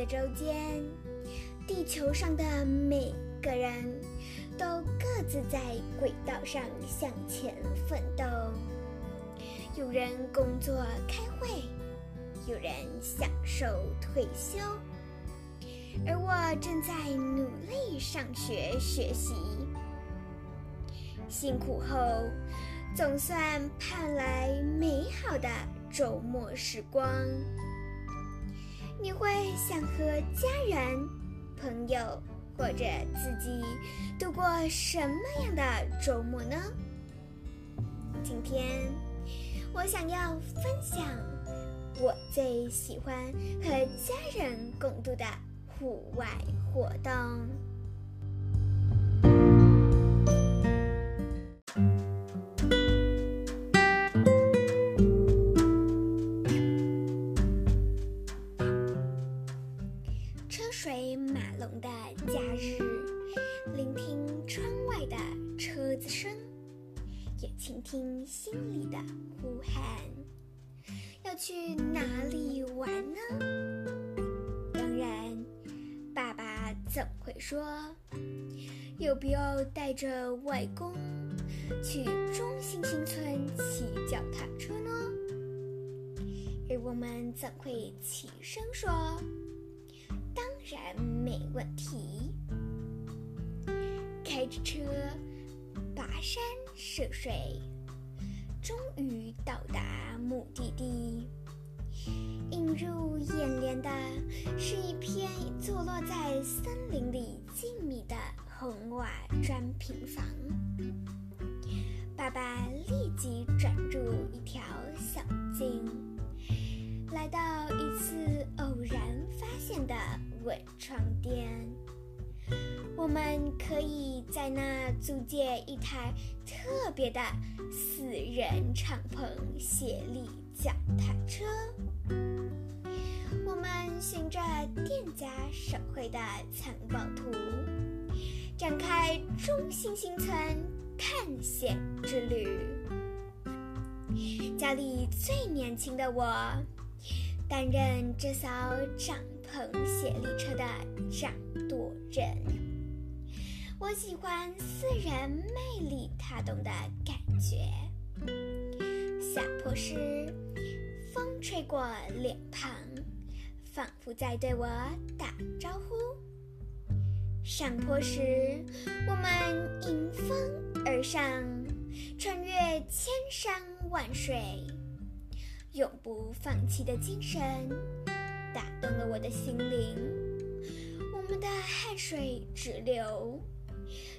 的周间，地球上的每个人都各自在轨道上向前奋斗。有人工作开会，有人享受退休，而我正在努力上学学习。辛苦后，总算盼来美好的周末时光。你会想和家人、朋友或者自己度过什么样的周末呢？今天我想要分享我最喜欢和家人共度的户外活动。水马龙的假日，聆听窗外的车子声，也倾听心里的呼喊。要去哪里玩呢？当然，爸爸总会说：“要不要带着外公去中心新村骑脚踏车呢？”而我们总会起身说。然没问题。开着车，跋山涉水，终于到达目的地。映入眼帘的是一片坐落在森林里静谧的红瓦砖平房。爸爸立即转入一条小径。来到一次偶然发现的文创店，我们可以在那租借一台特别的四人敞篷协力脚踏车。我们循着店家手绘的藏宝图，展开中星星村探险之旅。家里最年轻的我。担任这艘帐篷协力车的掌舵人，我喜欢四人魅力踏动的感觉。下坡时，风吹过脸庞，仿佛在对我打招呼；上坡时，我们迎风而上，穿越千山万水。永不放弃的精神打动了我的心灵，我们的汗水直流，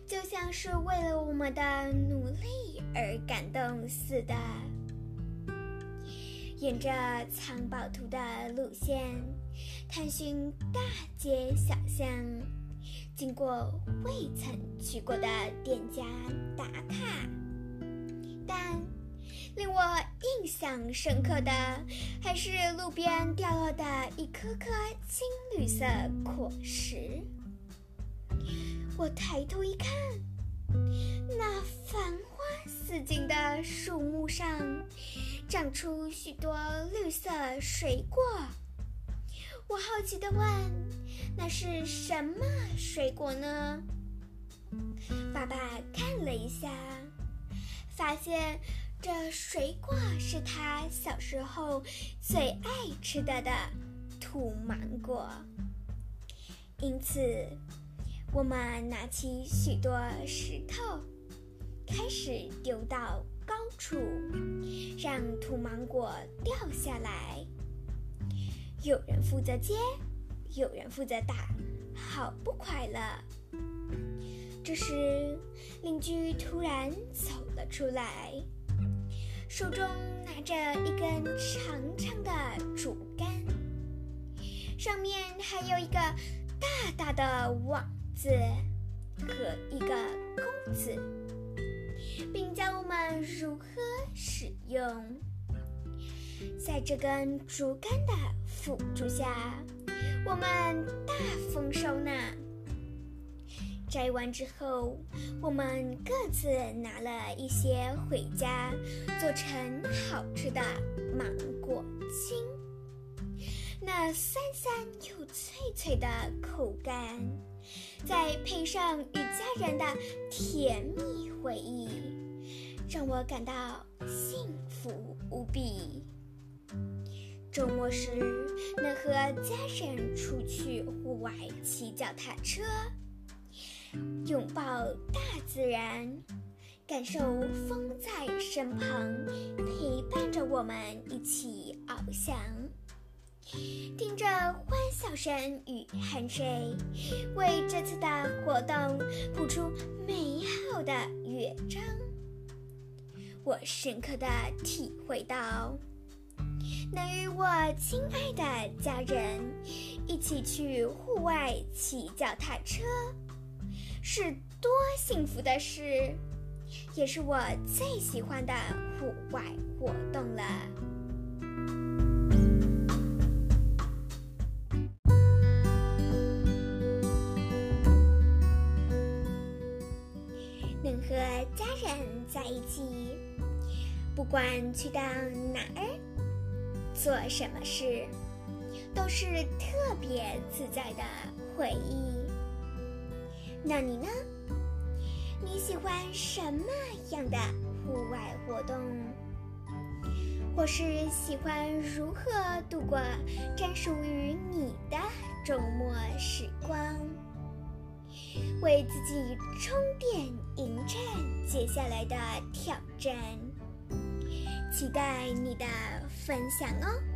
就像是为了我们的努力而感动似的。沿着藏宝图的路线，探寻大街小巷，经过未曾去过的店家打卡，但。令我印象深刻的，还是路边掉落的一颗颗青绿色果实。我抬头一看，那繁花似锦的树木上，长出许多绿色水果。我好奇地问：“那是什么水果呢？”爸爸看了一下，发现。这水果是他小时候最爱吃的的土芒果，因此我们拿起许多石头，开始丢到高处，让土芒果掉下来。有人负责接，有人负责打，好不快乐。这时，邻居突然走了出来。手中拿着一根长长的竹竿，上面还有一个大大的网子和一个钩子，并教我们如何使用。在这根竹竿的辅助下，我们大丰收呢。摘完之后，我们各自拿了一些回家，做成好吃的芒果青。那酸酸又脆脆的口感，再配上与家人的甜蜜回忆，让我感到幸福无比。周末时能和家人出去户外骑脚踏车，拥抱大自然，感受风在身旁陪伴着我们一起翱翔。听着欢笑声与汗水，为这次的活动谱出美好的乐章。我深刻的体会到，能与我亲爱的家人一起去户外骑脚踏车，是多幸福的事，也是我最喜欢的户外活动了。能和家人在一起，不管去到哪儿，做什么事，都是特别自在的回忆。那你呢？你喜欢什么样的户外活动？或是喜欢如何度过专属于你的周末时光？为自己充电，迎战接下来的挑战，期待你的分享哦。